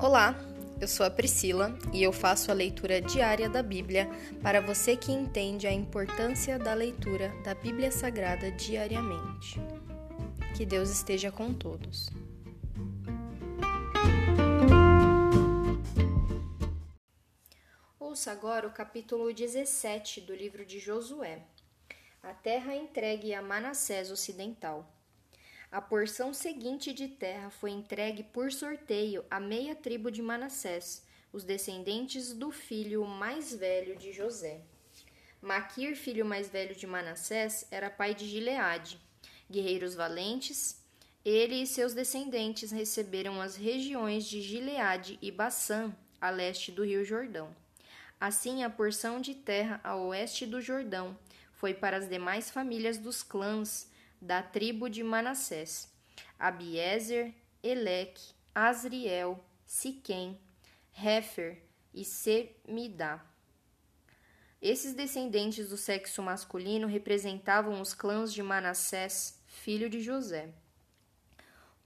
Olá, eu sou a Priscila e eu faço a leitura diária da Bíblia para você que entende a importância da leitura da Bíblia Sagrada diariamente. Que Deus esteja com todos. Ouça agora o capítulo 17 do livro de Josué. A terra entregue a Manassés Ocidental. A porção seguinte de terra foi entregue por sorteio à meia tribo de Manassés, os descendentes do filho mais velho de José. Maquir, filho mais velho de Manassés, era pai de Gileade. Guerreiros valentes, ele e seus descendentes receberam as regiões de Gileade e Bassã, a leste do rio Jordão. Assim, a porção de terra a oeste do Jordão foi para as demais famílias dos clãs da tribo de Manassés, Abiezer, Eleque, Asriel, Siquém, Hefer e Semidá. Esses descendentes do sexo masculino representavam os clãs de Manassés, filho de José.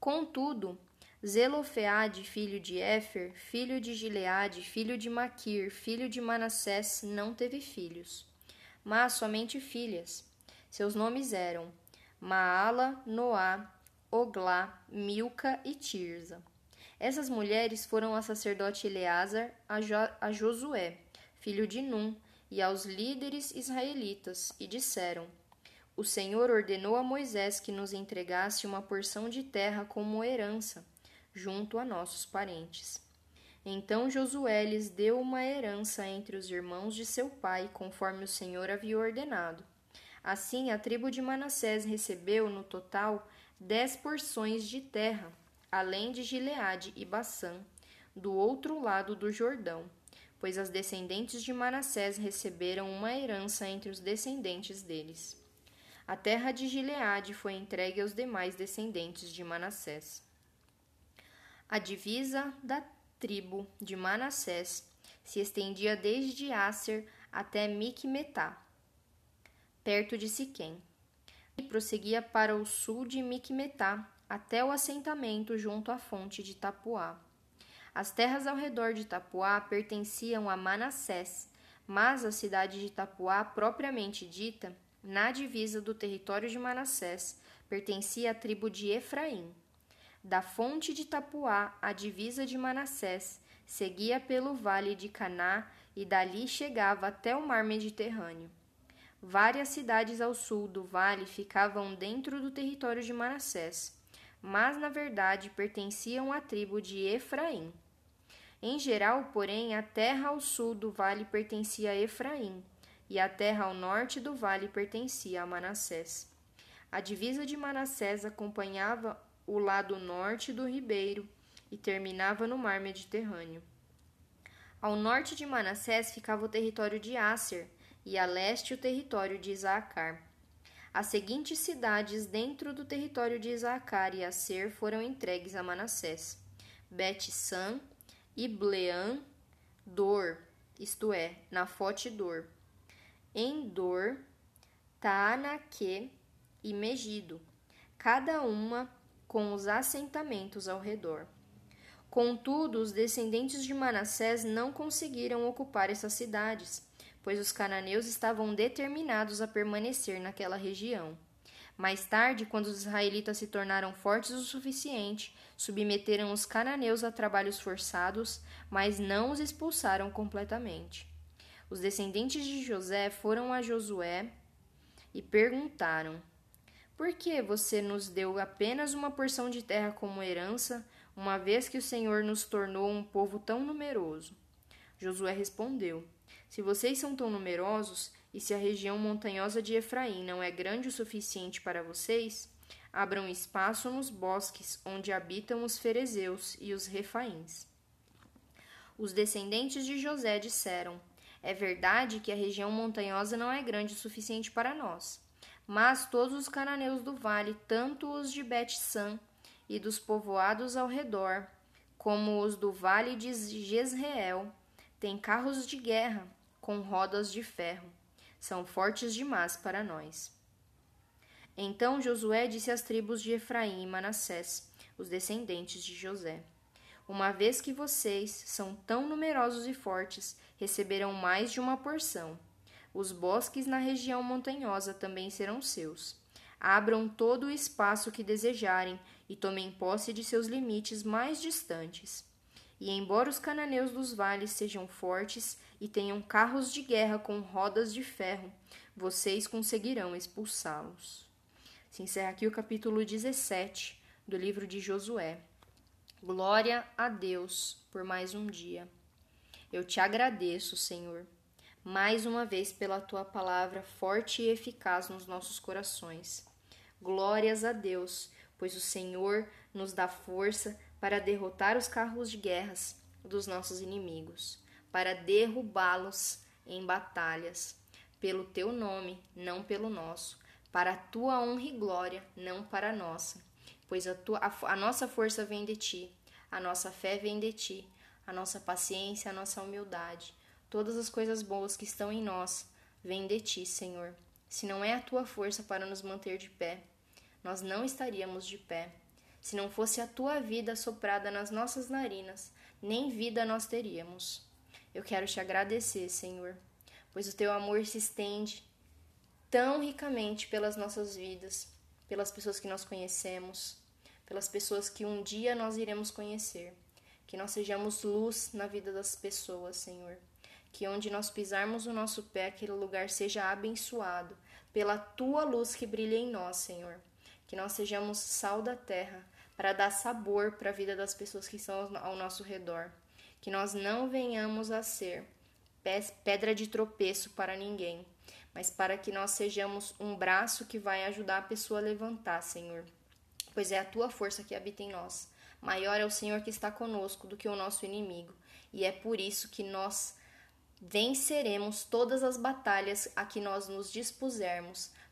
Contudo, Zelofeade, filho de Éfer, filho de Gileade, filho de Maquir, filho de Manassés, não teve filhos, mas somente filhas. Seus nomes eram Maala, Noá, Oglá, Milca e Tirza. Essas mulheres foram ao sacerdote Eleazar, a, jo a Josué, filho de Num, e aos líderes israelitas, e disseram: O Senhor ordenou a Moisés que nos entregasse uma porção de terra como herança, junto a nossos parentes. Então Josué lhes deu uma herança entre os irmãos de seu pai, conforme o Senhor havia ordenado. Assim, a tribo de Manassés recebeu, no total, dez porções de terra, além de Gileade e Bassã, do outro lado do Jordão, pois as descendentes de Manassés receberam uma herança entre os descendentes deles. A terra de Gileade foi entregue aos demais descendentes de Manassés. A divisa da tribo de Manassés se estendia desde Aser até Micmetá, perto de Siquém, e prosseguia para o sul de Miqumetá, até o assentamento junto à fonte de Tapuá. As terras ao redor de Tapuá pertenciam a Manassés, mas a cidade de Tapuá, propriamente dita, na divisa do território de Manassés, pertencia à tribo de Efraim. Da fonte de Tapuá, a divisa de Manassés, seguia pelo vale de Caná e dali chegava até o mar Mediterrâneo. Várias cidades ao sul do vale ficavam dentro do território de Manassés, mas na verdade pertenciam à tribo de Efraim. Em geral, porém, a terra ao sul do vale pertencia a Efraim, e a terra ao norte do vale pertencia a Manassés. A divisa de Manassés acompanhava o lado norte do ribeiro e terminava no mar Mediterrâneo. Ao norte de Manassés ficava o território de Asser, e a leste o território de Isaacar. As seguintes cidades dentro do território de Isaacar e Aser foram entregues a Manassés: Bet-San, Ibleã, Dor, isto é, Nafote Dor, Endor, Taanaque e Megido, cada uma com os assentamentos ao redor. Contudo, os descendentes de Manassés não conseguiram ocupar essas cidades pois os cananeus estavam determinados a permanecer naquela região. Mais tarde, quando os israelitas se tornaram fortes o suficiente, submeteram os cananeus a trabalhos forçados, mas não os expulsaram completamente. Os descendentes de José foram a Josué e perguntaram: Por que você nos deu apenas uma porção de terra como herança, uma vez que o Senhor nos tornou um povo tão numeroso? Josué respondeu: se vocês são tão numerosos, e se a região montanhosa de Efraim não é grande o suficiente para vocês, abram espaço nos bosques onde habitam os ferezeus e os refaíns. Os descendentes de José disseram: É verdade que a região montanhosa não é grande o suficiente para nós, mas todos os cananeus do vale, tanto os de Bet-San e dos povoados ao redor, como os do vale de Jezreel, têm carros de guerra com rodas de ferro. São fortes demais para nós. Então Josué disse às tribos de Efraim e Manassés, os descendentes de José: Uma vez que vocês são tão numerosos e fortes, receberão mais de uma porção. Os bosques na região montanhosa também serão seus. Abram todo o espaço que desejarem e tomem posse de seus limites mais distantes. E embora os cananeus dos vales sejam fortes e tenham carros de guerra com rodas de ferro, vocês conseguirão expulsá-los. Se encerra aqui o capítulo 17 do livro de Josué. Glória a Deus por mais um dia. Eu te agradeço, Senhor, mais uma vez pela tua palavra forte e eficaz nos nossos corações. Glórias a Deus, pois o Senhor nos dá força para derrotar os carros de guerras dos nossos inimigos, para derrubá-los em batalhas, pelo teu nome, não pelo nosso, para a tua honra e glória, não para a nossa pois a, tua, a, a nossa força vem de ti, a nossa fé vem de ti, a nossa paciência, a nossa humildade, todas as coisas boas que estão em nós vêm de ti, Senhor. Se não é a tua força para nos manter de pé, nós não estaríamos de pé. Se não fosse a tua vida soprada nas nossas narinas, nem vida nós teríamos. Eu quero te agradecer, Senhor, pois o teu amor se estende tão ricamente pelas nossas vidas, pelas pessoas que nós conhecemos, pelas pessoas que um dia nós iremos conhecer. Que nós sejamos luz na vida das pessoas, Senhor. Que onde nós pisarmos o nosso pé, aquele lugar seja abençoado pela tua luz que brilha em nós, Senhor. Que nós sejamos sal da terra para dar sabor para a vida das pessoas que estão ao nosso redor. Que nós não venhamos a ser pedra de tropeço para ninguém, mas para que nós sejamos um braço que vai ajudar a pessoa a levantar, Senhor pois é a tua força que habita em nós. Maior é o Senhor que está conosco do que o nosso inimigo, e é por isso que nós venceremos todas as batalhas a que nós nos dispusermos,